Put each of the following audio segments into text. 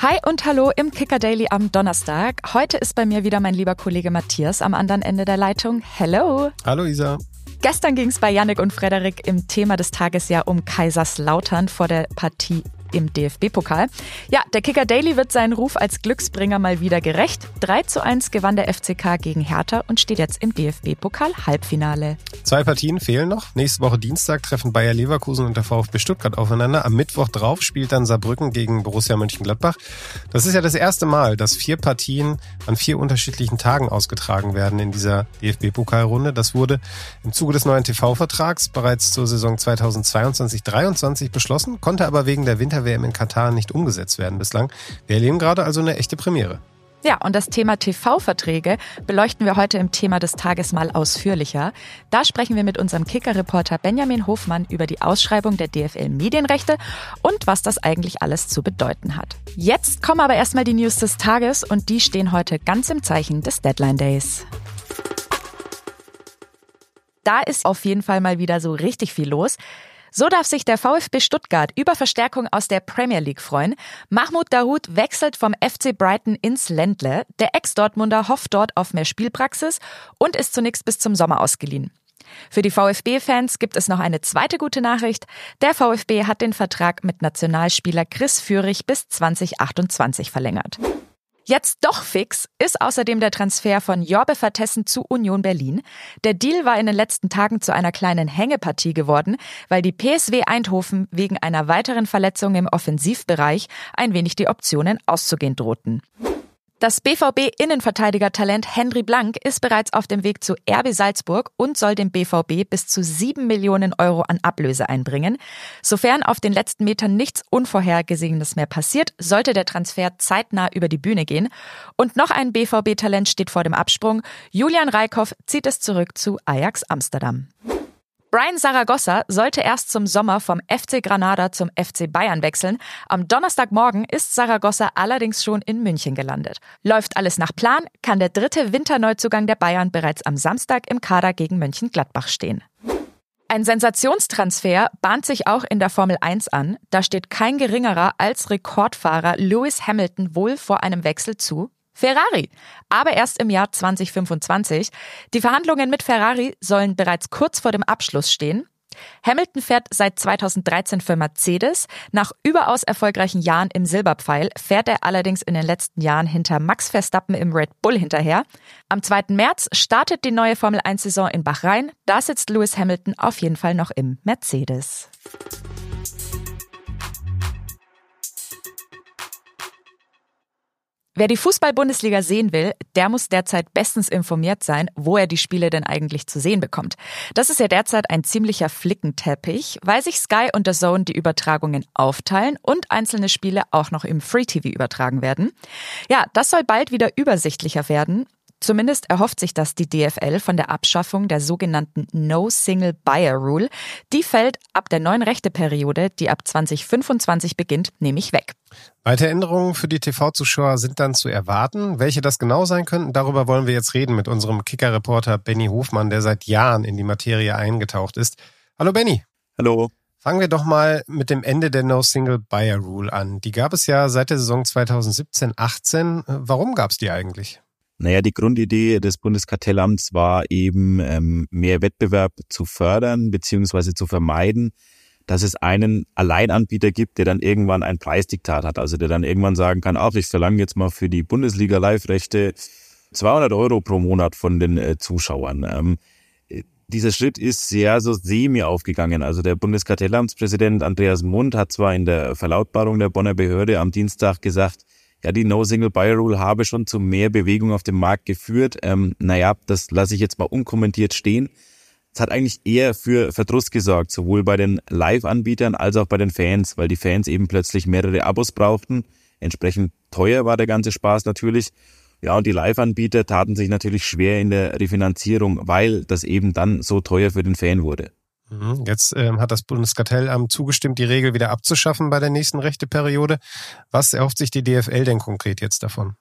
Hi und hallo im Kicker Daily am Donnerstag. Heute ist bei mir wieder mein lieber Kollege Matthias am anderen Ende der Leitung. Hello. Hallo Isa. Gestern ging es bei Yannick und Frederik im Thema des Tages ja um Kaiserslautern vor der Partie im DFB-Pokal. Ja, der Kicker Daily wird seinen Ruf als Glücksbringer mal wieder gerecht. 3 zu 1 gewann der FCK gegen Hertha und steht jetzt im DFB-Pokal-Halbfinale. Zwei Partien fehlen noch. Nächste Woche Dienstag treffen Bayer Leverkusen und der VfB Stuttgart aufeinander. Am Mittwoch drauf spielt dann Saarbrücken gegen Borussia Mönchengladbach. Das ist ja das erste Mal, dass vier Partien an vier unterschiedlichen Tagen ausgetragen werden in dieser DFB-Pokalrunde. Das wurde im Zuge des neuen TV-Vertrags bereits zur Saison 2022-23 beschlossen, konnte aber wegen der Winter Winter-WM in Katar nicht umgesetzt werden bislang. Wir erleben gerade also eine echte Premiere. Ja, und das Thema TV-Verträge beleuchten wir heute im Thema des Tages mal ausführlicher. Da sprechen wir mit unserem Kicker-Reporter Benjamin Hofmann über die Ausschreibung der DFL-Medienrechte und was das eigentlich alles zu bedeuten hat. Jetzt kommen aber erstmal die News des Tages und die stehen heute ganz im Zeichen des Deadline Days. Da ist auf jeden Fall mal wieder so richtig viel los. So darf sich der VfB Stuttgart über Verstärkung aus der Premier League freuen. Mahmoud Dahoud wechselt vom FC Brighton ins Ländle. Der Ex-Dortmunder hofft dort auf mehr Spielpraxis und ist zunächst bis zum Sommer ausgeliehen. Für die VfB-Fans gibt es noch eine zweite gute Nachricht. Der VfB hat den Vertrag mit Nationalspieler Chris Führig bis 2028 verlängert. Jetzt doch fix ist außerdem der Transfer von Jorbe Vertessen zu Union Berlin. Der Deal war in den letzten Tagen zu einer kleinen Hängepartie geworden, weil die PSW Eindhoven wegen einer weiteren Verletzung im Offensivbereich ein wenig die Optionen auszugehen drohten. Das BVB-Innenverteidiger-Talent Henry Blank ist bereits auf dem Weg zu RB Salzburg und soll dem BVB bis zu sieben Millionen Euro an Ablöse einbringen. Sofern auf den letzten Metern nichts Unvorhergesehenes mehr passiert, sollte der Transfer zeitnah über die Bühne gehen. Und noch ein BVB-Talent steht vor dem Absprung. Julian Reikhoff zieht es zurück zu Ajax Amsterdam. Brian Saragossa sollte erst zum Sommer vom FC Granada zum FC Bayern wechseln. Am Donnerstagmorgen ist Saragossa allerdings schon in München gelandet. Läuft alles nach Plan, kann der dritte Winterneuzugang der Bayern bereits am Samstag im Kader gegen Mönchengladbach stehen. Ein Sensationstransfer bahnt sich auch in der Formel 1 an. Da steht kein geringerer als Rekordfahrer Lewis Hamilton wohl vor einem Wechsel zu Ferrari, aber erst im Jahr 2025. Die Verhandlungen mit Ferrari sollen bereits kurz vor dem Abschluss stehen. Hamilton fährt seit 2013 für Mercedes. Nach überaus erfolgreichen Jahren im Silberpfeil fährt er allerdings in den letzten Jahren hinter Max Verstappen im Red Bull hinterher. Am 2. März startet die neue Formel 1-Saison in Bahrain. Da sitzt Lewis Hamilton auf jeden Fall noch im Mercedes. Wer die Fußball-Bundesliga sehen will, der muss derzeit bestens informiert sein, wo er die Spiele denn eigentlich zu sehen bekommt. Das ist ja derzeit ein ziemlicher Flickenteppich, weil sich Sky und The Zone die Übertragungen aufteilen und einzelne Spiele auch noch im Free TV übertragen werden. Ja, das soll bald wieder übersichtlicher werden Zumindest erhofft sich das die DFL von der Abschaffung der sogenannten No Single Buyer Rule. Die fällt ab der neuen Rechteperiode, die ab 2025 beginnt, nämlich weg. Weitere Änderungen für die TV-Zuschauer sind dann zu erwarten. Welche das genau sein könnten, darüber wollen wir jetzt reden mit unserem Kicker-Reporter Benny Hofmann, der seit Jahren in die Materie eingetaucht ist. Hallo Benny. Hallo. Fangen wir doch mal mit dem Ende der No Single Buyer Rule an. Die gab es ja seit der Saison 2017-18. Warum gab es die eigentlich? Naja, die Grundidee des Bundeskartellamts war eben, ähm, mehr Wettbewerb zu fördern beziehungsweise zu vermeiden, dass es einen Alleinanbieter gibt, der dann irgendwann ein Preisdiktat hat. Also der dann irgendwann sagen kann, ach, ich verlange jetzt mal für die Bundesliga-Live-Rechte 200 Euro pro Monat von den äh, Zuschauern. Ähm, dieser Schritt ist sehr so semi aufgegangen. Also der Bundeskartellamtspräsident Andreas Mund hat zwar in der Verlautbarung der Bonner Behörde am Dienstag gesagt, ja, die No-Single-Buyer-Rule habe schon zu mehr Bewegung auf dem Markt geführt. Ähm, naja, das lasse ich jetzt mal unkommentiert stehen. Es hat eigentlich eher für Verdruss gesorgt, sowohl bei den Live-Anbietern als auch bei den Fans, weil die Fans eben plötzlich mehrere Abos brauchten. Entsprechend teuer war der ganze Spaß natürlich. Ja, und die Live-Anbieter taten sich natürlich schwer in der Refinanzierung, weil das eben dann so teuer für den Fan wurde. Mhm. Jetzt ähm, hat das Bundeskartellamt zugestimmt, die Regel wieder abzuschaffen bei der nächsten Rechteperiode. Was erhofft sich die DFL denn konkret jetzt davon?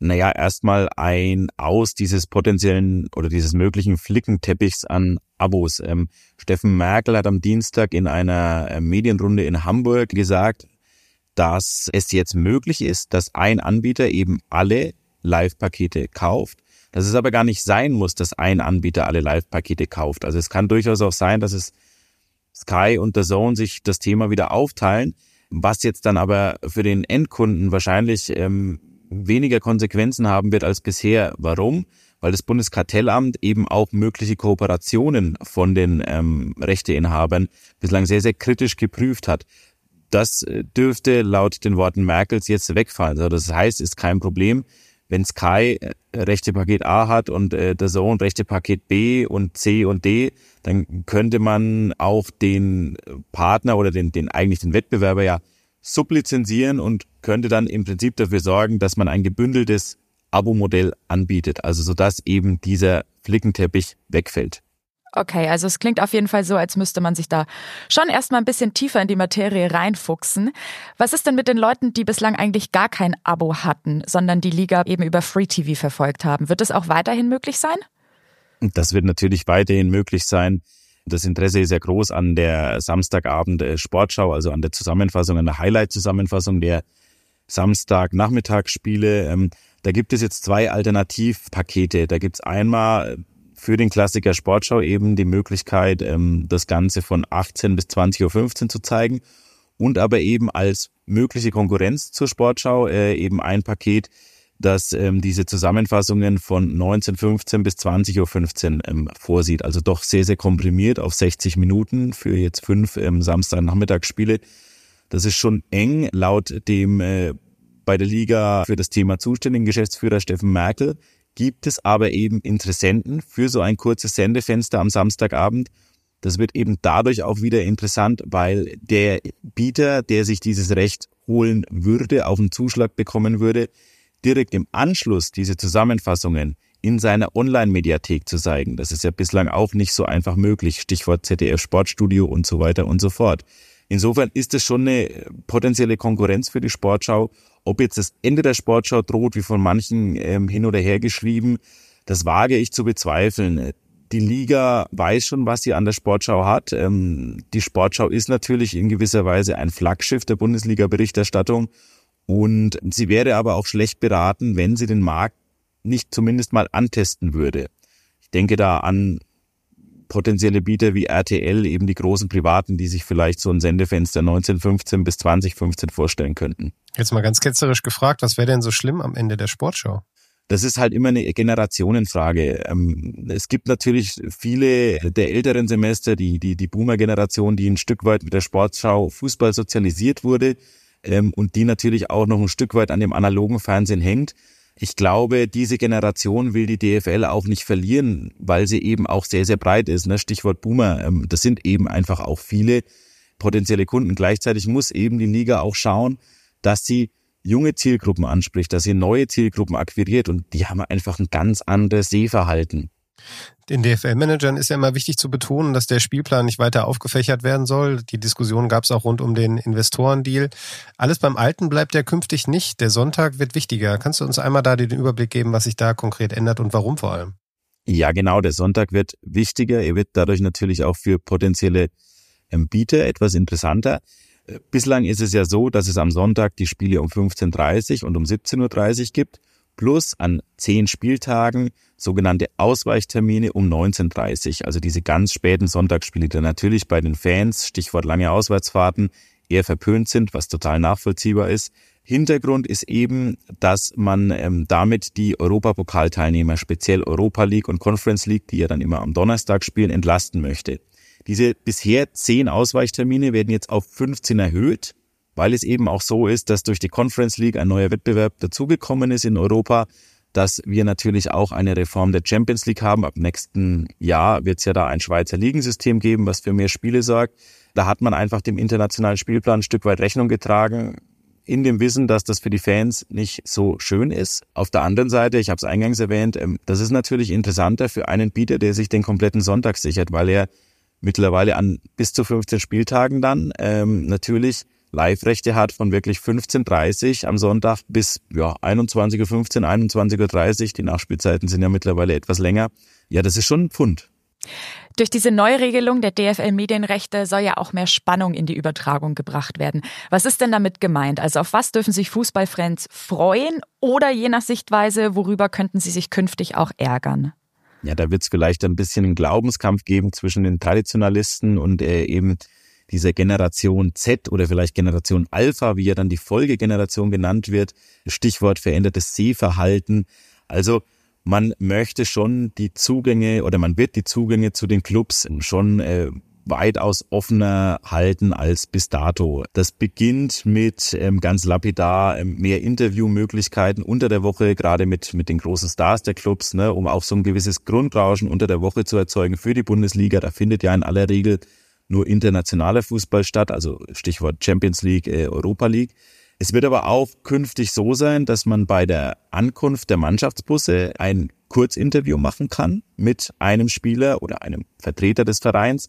Naja, erstmal ein Aus dieses potenziellen oder dieses möglichen Flickenteppichs an Abos. Ähm, Steffen Merkel hat am Dienstag in einer äh, Medienrunde in Hamburg gesagt, dass es jetzt möglich ist, dass ein Anbieter eben alle Live-Pakete kauft, dass es aber gar nicht sein muss, dass ein Anbieter alle Live-Pakete kauft. Also es kann durchaus auch sein, dass es Sky und The Zone sich das Thema wieder aufteilen, was jetzt dann aber für den Endkunden wahrscheinlich ähm, weniger Konsequenzen haben wird als bisher. Warum? Weil das Bundeskartellamt eben auch mögliche Kooperationen von den ähm, Rechteinhabern bislang sehr, sehr kritisch geprüft hat. Das äh, dürfte laut den Worten Merkels jetzt wegfallen. Also das heißt, ist kein Problem wenn Sky äh, rechte Paket A hat und äh, der Zone rechte Paket B und C und D, dann könnte man auch den Partner oder den, den eigentlich den Wettbewerber ja sublizenzieren und könnte dann im Prinzip dafür sorgen, dass man ein gebündeltes Abo-Modell anbietet, also sodass eben dieser Flickenteppich wegfällt. Okay, also es klingt auf jeden Fall so, als müsste man sich da schon erstmal ein bisschen tiefer in die Materie reinfuchsen. Was ist denn mit den Leuten, die bislang eigentlich gar kein Abo hatten, sondern die Liga eben über Free TV verfolgt haben? Wird es auch weiterhin möglich sein? Das wird natürlich weiterhin möglich sein. Das Interesse ist ja groß an der Samstagabend äh, Sportschau, also an der Zusammenfassung, an der Highlight-Zusammenfassung der Samstagnachmittagsspiele. Ähm, da gibt es jetzt zwei Alternativpakete. Da gibt es einmal für den Klassiker Sportschau eben die Möglichkeit, ähm, das Ganze von 18 bis 20.15 Uhr zu zeigen und aber eben als mögliche Konkurrenz zur Sportschau äh, eben ein Paket, das ähm, diese Zusammenfassungen von 19.15 bis 20.15 Uhr ähm, vorsieht. Also doch sehr, sehr komprimiert auf 60 Minuten für jetzt fünf ähm, Samstagnachmittagsspiele. Das ist schon eng laut dem äh, bei der Liga für das Thema zuständigen Geschäftsführer Steffen Merkel gibt es aber eben Interessenten für so ein kurzes Sendefenster am Samstagabend. Das wird eben dadurch auch wieder interessant, weil der Bieter, der sich dieses Recht holen würde, auf einen Zuschlag bekommen würde, direkt im Anschluss diese Zusammenfassungen in seiner Online-Mediathek zu zeigen. Das ist ja bislang auch nicht so einfach möglich. Stichwort ZDF Sportstudio und so weiter und so fort. Insofern ist es schon eine potenzielle Konkurrenz für die Sportschau ob jetzt das Ende der Sportschau droht, wie von manchen ähm, hin oder her geschrieben, das wage ich zu bezweifeln. Die Liga weiß schon, was sie an der Sportschau hat. Ähm, die Sportschau ist natürlich in gewisser Weise ein Flaggschiff der Bundesliga-Berichterstattung. Und sie wäre aber auch schlecht beraten, wenn sie den Markt nicht zumindest mal antesten würde. Ich denke da an potenzielle Bieter wie RTL, eben die großen Privaten, die sich vielleicht so ein Sendefenster 1915 bis 2015 vorstellen könnten. Jetzt mal ganz ketzerisch gefragt, was wäre denn so schlimm am Ende der Sportschau? Das ist halt immer eine Generationenfrage. Ähm, es gibt natürlich viele der älteren Semester, die, die, die Boomer-Generation, die ein Stück weit mit der Sportschau Fußball sozialisiert wurde ähm, und die natürlich auch noch ein Stück weit an dem analogen Fernsehen hängt. Ich glaube, diese Generation will die DFL auch nicht verlieren, weil sie eben auch sehr, sehr breit ist. Ne? Stichwort Boomer. Ähm, das sind eben einfach auch viele potenzielle Kunden. Gleichzeitig muss eben die Liga auch schauen, dass sie junge Zielgruppen anspricht, dass sie neue Zielgruppen akquiriert und die haben einfach ein ganz anderes Sehverhalten. Den DFL-Managern ist ja immer wichtig zu betonen, dass der Spielplan nicht weiter aufgefächert werden soll. Die Diskussion gab es auch rund um den Investorendeal. Alles beim Alten bleibt ja künftig nicht. Der Sonntag wird wichtiger. Kannst du uns einmal da den Überblick geben, was sich da konkret ändert und warum vor allem? Ja, genau. Der Sonntag wird wichtiger. Er wird dadurch natürlich auch für potenzielle ähm, Bieter etwas interessanter. Äh, bislang ist es ja so, dass es am Sonntag die Spiele um 15.30 Uhr und um 17.30 Uhr gibt plus an zehn Spieltagen sogenannte Ausweichtermine um 19.30 Also diese ganz späten Sonntagsspiele, die natürlich bei den Fans, Stichwort lange Auswärtsfahrten, eher verpönt sind, was total nachvollziehbar ist. Hintergrund ist eben, dass man ähm, damit die Europapokalteilnehmer, speziell Europa League und Conference League, die ja dann immer am Donnerstag spielen, entlasten möchte. Diese bisher zehn Ausweichtermine werden jetzt auf 15 erhöht weil es eben auch so ist, dass durch die Conference League ein neuer Wettbewerb dazugekommen ist in Europa, dass wir natürlich auch eine Reform der Champions League haben. Ab nächsten Jahr wird es ja da ein Schweizer Ligensystem geben, was für mehr Spiele sorgt. Da hat man einfach dem internationalen Spielplan ein Stück weit Rechnung getragen, in dem Wissen, dass das für die Fans nicht so schön ist. Auf der anderen Seite, ich habe es eingangs erwähnt, ähm, das ist natürlich interessanter für einen Bieter, der sich den kompletten Sonntag sichert, weil er mittlerweile an bis zu 15 Spieltagen dann ähm, natürlich Live-Rechte hat von wirklich 15.30 am Sonntag bis ja, 21.15 Uhr, 21.30 Uhr. Die Nachspielzeiten sind ja mittlerweile etwas länger. Ja, das ist schon ein Pfund. Durch diese Neuregelung der DFL-Medienrechte soll ja auch mehr Spannung in die Übertragung gebracht werden. Was ist denn damit gemeint? Also auf was dürfen sich Fußballfans freuen oder je nach Sichtweise, worüber könnten sie sich künftig auch ärgern? Ja, da wird es vielleicht ein bisschen einen Glaubenskampf geben zwischen den Traditionalisten und äh, eben dieser Generation Z oder vielleicht Generation Alpha, wie ja dann die Folgegeneration genannt wird. Stichwort verändertes Sehverhalten. Also man möchte schon die Zugänge oder man wird die Zugänge zu den Clubs schon äh, weitaus offener halten als bis dato. Das beginnt mit ähm, ganz lapidar ähm, mehr Interviewmöglichkeiten unter der Woche, gerade mit, mit den großen Stars der Clubs, ne, um auch so ein gewisses Grundrauschen unter der Woche zu erzeugen für die Bundesliga. Da findet ja in aller Regel nur internationaler Fußball statt, also Stichwort Champions League, äh, Europa League. Es wird aber auch künftig so sein, dass man bei der Ankunft der Mannschaftsbusse ein Kurzinterview machen kann mit einem Spieler oder einem Vertreter des Vereins.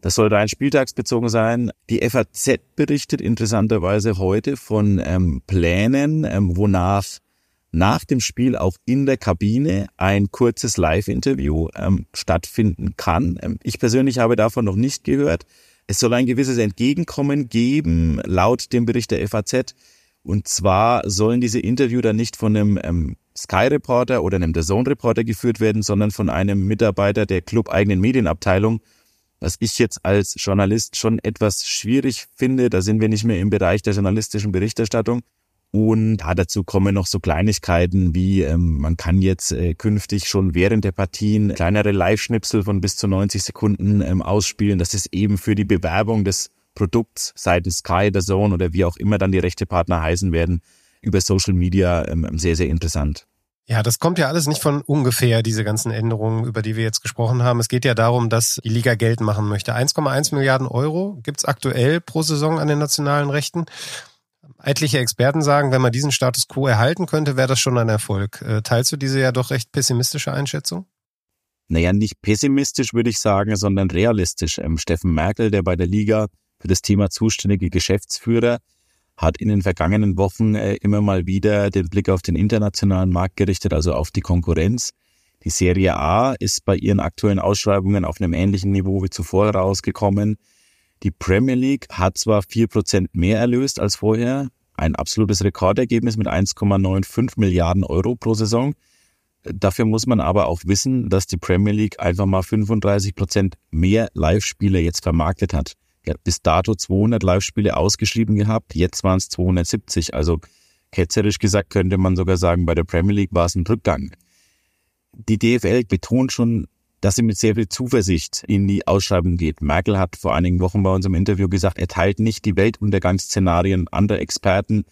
Das soll rein spieltagsbezogen sein. Die FAZ berichtet interessanterweise heute von ähm, Plänen, ähm, wonach nach dem Spiel auch in der Kabine ein kurzes Live-Interview ähm, stattfinden kann. Ähm, ich persönlich habe davon noch nicht gehört. Es soll ein gewisses Entgegenkommen geben, laut dem Bericht der FAZ. Und zwar sollen diese Interview dann nicht von einem ähm, Sky-Reporter oder einem The Zone-Reporter geführt werden, sondern von einem Mitarbeiter der club-eigenen Medienabteilung. Was ich jetzt als Journalist schon etwas schwierig finde, da sind wir nicht mehr im Bereich der journalistischen Berichterstattung. Und ja, dazu kommen noch so Kleinigkeiten wie, ähm, man kann jetzt äh, künftig schon während der Partien kleinere Live-Schnipsel von bis zu 90 Sekunden ähm, ausspielen. Das ist eben für die Bewerbung des Produkts, sei es Sky, der Zone oder wie auch immer dann die rechte Partner heißen werden, über Social Media ähm, sehr, sehr interessant. Ja, das kommt ja alles nicht von ungefähr, diese ganzen Änderungen, über die wir jetzt gesprochen haben. Es geht ja darum, dass die Liga Geld machen möchte. 1,1 Milliarden Euro gibt's aktuell pro Saison an den nationalen Rechten. Etliche Experten sagen, wenn man diesen Status quo erhalten könnte, wäre das schon ein Erfolg. Äh, teilst du diese ja doch recht pessimistische Einschätzung? Naja, nicht pessimistisch würde ich sagen, sondern realistisch. Ähm, Steffen Merkel, der bei der Liga für das Thema zuständige Geschäftsführer, hat in den vergangenen Wochen äh, immer mal wieder den Blick auf den internationalen Markt gerichtet, also auf die Konkurrenz. Die Serie A ist bei ihren aktuellen Ausschreibungen auf einem ähnlichen Niveau wie zuvor rausgekommen. Die Premier League hat zwar vier Prozent mehr erlöst als vorher, ein absolutes Rekordergebnis mit 1,95 Milliarden Euro pro Saison. Dafür muss man aber auch wissen, dass die Premier League einfach mal 35 Prozent mehr Live-Spiele jetzt vermarktet hat. Er hat bis dato 200 Live-Spiele ausgeschrieben gehabt, jetzt waren es 270. Also ketzerisch gesagt könnte man sogar sagen, bei der Premier League war es ein Rückgang. Die DFL betont schon dass sie mit sehr viel Zuversicht in die Ausschreibung geht. Merkel hat vor einigen Wochen bei uns im Interview gesagt, er teilt nicht die Weltuntergangsszenarien anderer Experten,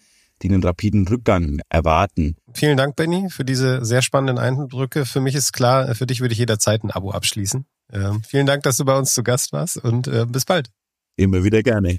die einen rapiden Rückgang erwarten. Vielen Dank, Benny, für diese sehr spannenden Eindrücke. Für mich ist klar, für dich würde ich jederzeit ein Abo abschließen. Ähm, vielen Dank, dass du bei uns zu Gast warst und äh, bis bald. Immer wieder gerne.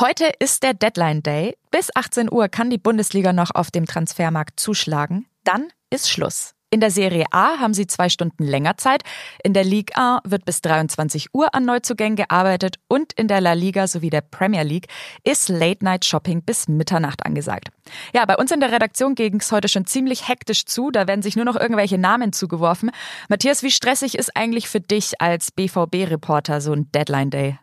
Heute ist der Deadline Day. Bis 18 Uhr kann die Bundesliga noch auf dem Transfermarkt zuschlagen. Dann ist Schluss. In der Serie A haben sie zwei Stunden länger Zeit. In der Ligue A wird bis 23 Uhr an Neuzugängen gearbeitet und in der La Liga sowie der Premier League ist Late Night Shopping bis Mitternacht angesagt. Ja, bei uns in der Redaktion ging es heute schon ziemlich hektisch zu. Da werden sich nur noch irgendwelche Namen zugeworfen. Matthias, wie stressig ist eigentlich für dich als BVB-Reporter so ein Deadline Day?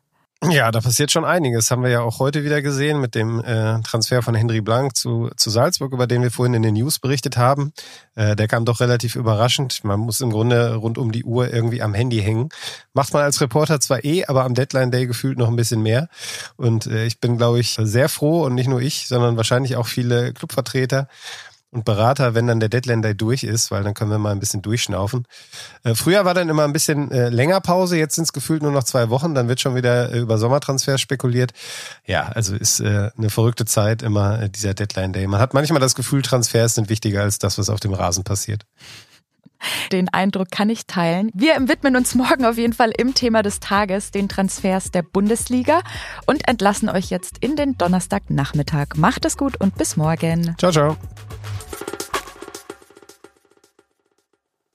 Ja, da passiert schon einiges. Haben wir ja auch heute wieder gesehen mit dem äh, Transfer von Henry Blank zu, zu Salzburg, über den wir vorhin in den News berichtet haben. Äh, der kam doch relativ überraschend. Man muss im Grunde rund um die Uhr irgendwie am Handy hängen. Macht man als Reporter zwar eh, aber am Deadline Day gefühlt noch ein bisschen mehr. Und äh, ich bin, glaube ich, sehr froh und nicht nur ich, sondern wahrscheinlich auch viele Clubvertreter, und Berater, wenn dann der Deadline Day durch ist, weil dann können wir mal ein bisschen durchschnaufen. Äh, früher war dann immer ein bisschen äh, länger Pause, jetzt sind es gefühlt nur noch zwei Wochen, dann wird schon wieder äh, über Sommertransfer spekuliert. Ja, also ist äh, eine verrückte Zeit immer äh, dieser Deadline Day. Man hat manchmal das Gefühl, Transfers sind wichtiger als das, was auf dem Rasen passiert. Den Eindruck kann ich teilen. Wir widmen uns morgen auf jeden Fall im Thema des Tages den Transfers der Bundesliga und entlassen euch jetzt in den Donnerstagnachmittag. Macht es gut und bis morgen. Ciao, ciao.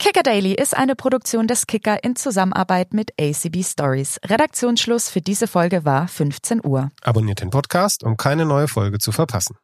Kicker Daily ist eine Produktion des Kicker in Zusammenarbeit mit ACB Stories. Redaktionsschluss für diese Folge war 15 Uhr. Abonniert den Podcast, um keine neue Folge zu verpassen.